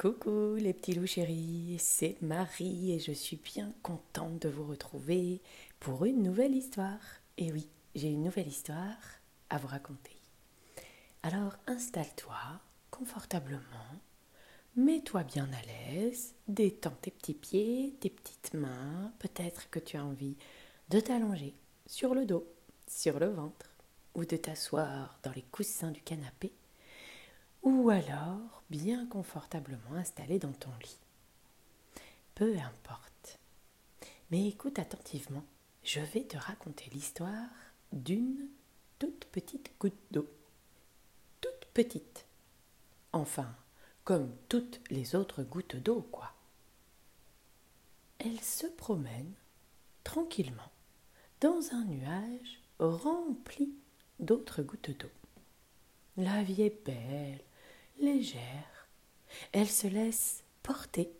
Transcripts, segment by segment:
Coucou les petits loups chéris, c'est Marie et je suis bien contente de vous retrouver pour une nouvelle histoire. Et oui, j'ai une nouvelle histoire à vous raconter. Alors installe-toi confortablement, mets-toi bien à l'aise, détends tes petits pieds, tes petites mains, peut-être que tu as envie de t'allonger sur le dos, sur le ventre, ou de t'asseoir dans les coussins du canapé ou alors bien confortablement installé dans ton lit. Peu importe. Mais écoute attentivement, je vais te raconter l'histoire d'une toute petite goutte d'eau. Toute petite. Enfin, comme toutes les autres gouttes d'eau, quoi. Elle se promène tranquillement dans un nuage rempli d'autres gouttes d'eau. La vie est belle, légère. Elle se laisse porter,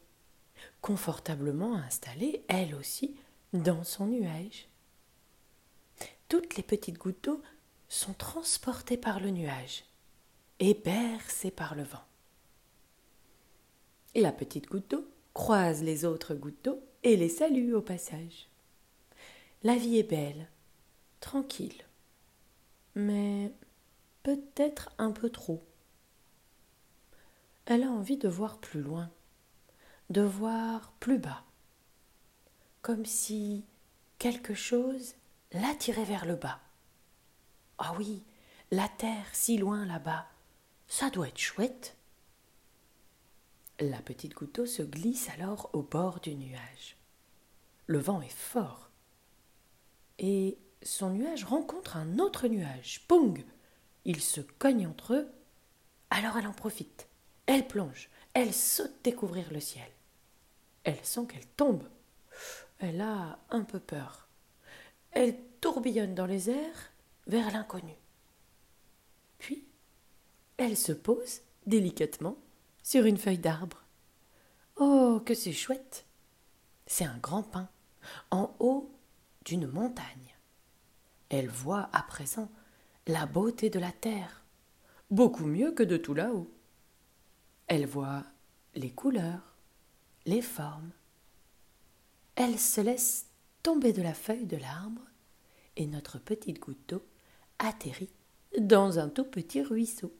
confortablement installée, elle aussi, dans son nuage. Toutes les petites gouttes d'eau sont transportées par le nuage et bercées par le vent. La petite goutte d'eau croise les autres gouttes d'eau et les salue au passage. La vie est belle, tranquille, mais peut-être un peu trop elle a envie de voir plus loin, de voir plus bas, comme si quelque chose l'attirait vers le bas. Ah oui, la terre si loin là-bas, ça doit être chouette. La petite goutte se glisse alors au bord du nuage. Le vent est fort. Et son nuage rencontre un autre nuage. Poung Ils se cognent entre eux. Alors elle en profite. Elle plonge, elle saute découvrir le ciel. Elle sent qu'elle tombe. Elle a un peu peur. Elle tourbillonne dans les airs vers l'inconnu. Puis, elle se pose délicatement sur une feuille d'arbre. Oh, que c'est chouette C'est un grand pin, en haut d'une montagne. Elle voit à présent la beauté de la terre, beaucoup mieux que de tout là-haut. Elle voit les couleurs, les formes. Elle se laisse tomber de la feuille de l'arbre et notre petite goutte d'eau atterrit dans un tout petit ruisseau.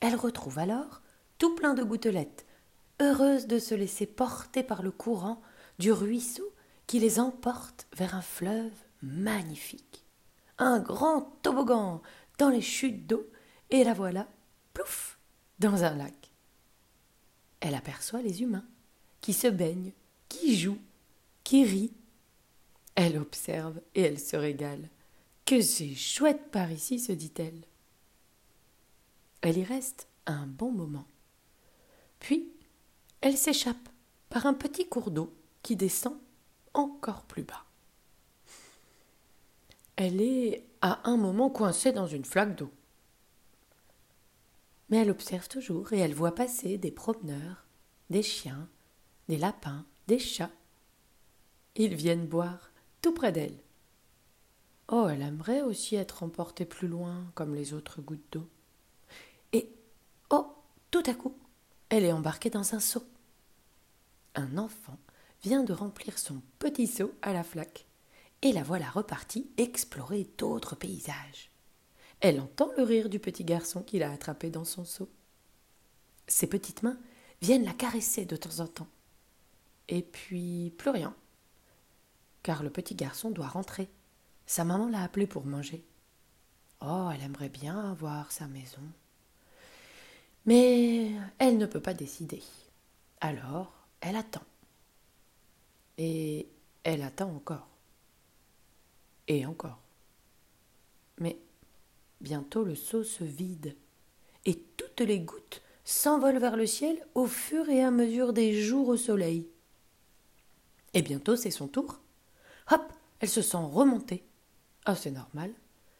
Elle retrouve alors tout plein de gouttelettes, heureuse de se laisser porter par le courant du ruisseau qui les emporte vers un fleuve magnifique. Un grand toboggan dans les chutes d'eau, et la voilà, plouf, dans un lac. Elle aperçoit les humains qui se baignent, qui jouent, qui rient. Elle observe et elle se régale. Que c'est chouette par ici, se dit-elle. Elle y reste un bon moment. Puis, elle s'échappe par un petit cours d'eau qui descend encore plus bas. Elle est à un moment coincée dans une flaque d'eau mais elle observe toujours et elle voit passer des promeneurs, des chiens, des lapins, des chats. Ils viennent boire tout près d'elle. Oh, elle aimerait aussi être emportée plus loin, comme les autres gouttes d'eau. Et, oh, tout à coup, elle est embarquée dans un seau. Un enfant vient de remplir son petit seau à la flaque, et la voilà repartie explorer d'autres paysages. Elle entend le rire du petit garçon qui l'a attrapé dans son seau. Ses petites mains viennent la caresser de temps en temps. Et puis plus rien. Car le petit garçon doit rentrer. Sa maman l'a appelé pour manger. Oh, elle aimerait bien avoir sa maison. Mais elle ne peut pas décider. Alors, elle attend. Et elle attend encore. Et encore. Mais Bientôt le seau se vide, et toutes les gouttes s'envolent vers le ciel au fur et à mesure des jours au soleil. Et bientôt c'est son tour. Hop, elle se sent remonter. Ah, c'est normal.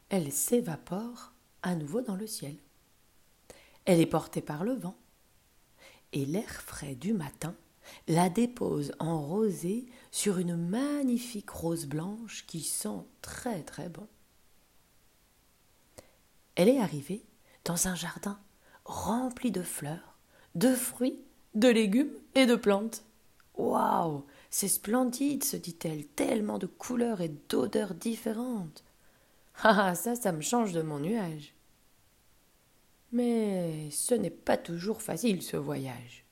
Elle s'évapore à nouveau dans le ciel. Elle est portée par le vent. Et l'air frais du matin la dépose en rosée sur une magnifique rose blanche qui sent très très bon. Elle est arrivée dans un jardin rempli de fleurs, de fruits, de légumes et de plantes. Waouh C'est splendide, se dit-elle, tellement de couleurs et d'odeurs différentes. Ah, ça, ça me change de mon nuage. Mais ce n'est pas toujours facile, ce voyage.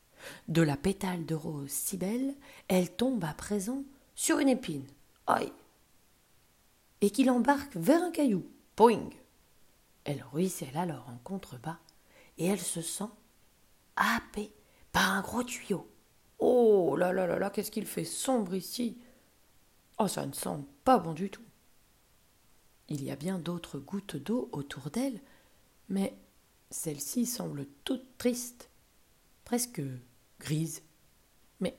De la pétale de rose si belle, elle tombe à présent sur une épine. Aïe Et qu'il embarque vers un caillou. Poing Elle ruisselle alors en contrebas, et elle se sent happée par un gros tuyau. Oh là là là là, qu'est-ce qu'il fait sombre ici Oh, ça ne sent pas bon du tout. Il y a bien d'autres gouttes d'eau autour d'elle, mais celle-ci semble toute triste, presque grise. Mais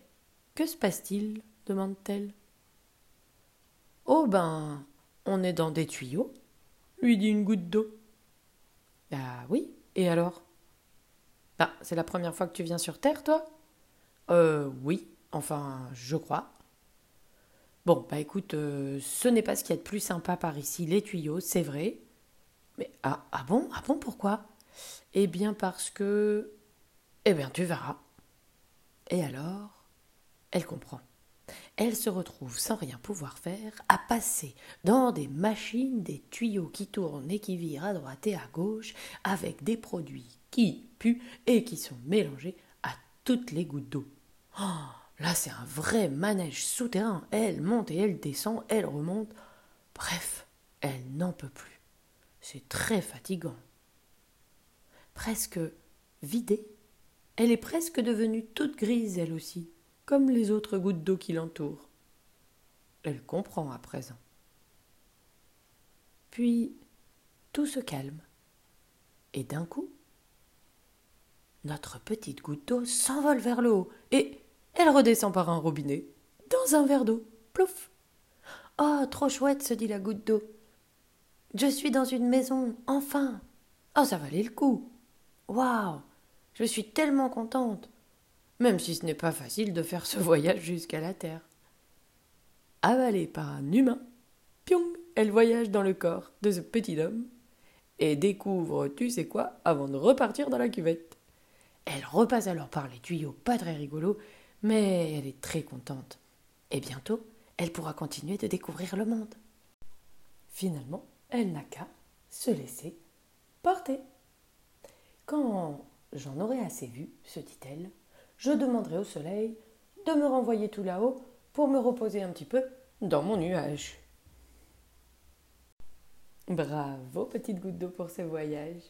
que se passe-t-il? demande-t-elle. Oh ben, on est dans des tuyaux, lui dit une goutte d'eau. Ah oui, et alors? Bah, c'est la première fois que tu viens sur Terre, toi? Euh, oui, enfin, je crois. Bon, bah écoute, euh, ce n'est pas ce qu'il y a de plus sympa par ici, les tuyaux, c'est vrai. Mais ah, ah bon? Ah bon, pourquoi? Eh bien parce que... Eh bien, tu verras. Et alors, elle comprend. Elle se retrouve sans rien pouvoir faire à passer dans des machines, des tuyaux qui tournent et qui virent à droite et à gauche avec des produits qui puent et qui sont mélangés à toutes les gouttes d'eau. Oh, là, c'est un vrai manège souterrain. Elle monte et elle descend, elle remonte. Bref, elle n'en peut plus. C'est très fatigant. Presque vidée, elle est presque devenue toute grise, elle aussi, comme les autres gouttes d'eau qui l'entourent. Elle comprend à présent. Puis tout se calme. Et d'un coup, notre petite goutte d'eau s'envole vers le haut et elle redescend par un robinet dans un verre d'eau. Plouf Oh, trop chouette, se dit la goutte d'eau. Je suis dans une maison, enfin Oh, ça valait le coup Waouh je suis tellement contente, même si ce n'est pas facile de faire ce voyage jusqu'à la Terre. Avalée par un humain, piong, elle voyage dans le corps de ce petit homme et découvre tu sais quoi avant de repartir dans la cuvette. Elle repasse alors par les tuyaux pas très rigolos, mais elle est très contente. Et bientôt, elle pourra continuer de découvrir le monde. Finalement, elle n'a qu'à se laisser porter. Quand J'en aurai assez vu, se dit-elle. Je demanderai au soleil de me renvoyer tout là-haut pour me reposer un petit peu dans mon nuage. Bravo, petite goutte d'eau, pour ce voyage.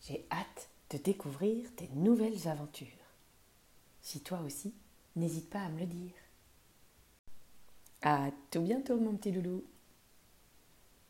J'ai hâte de découvrir tes nouvelles aventures. Si toi aussi, n'hésite pas à me le dire. À tout bientôt, mon petit loulou.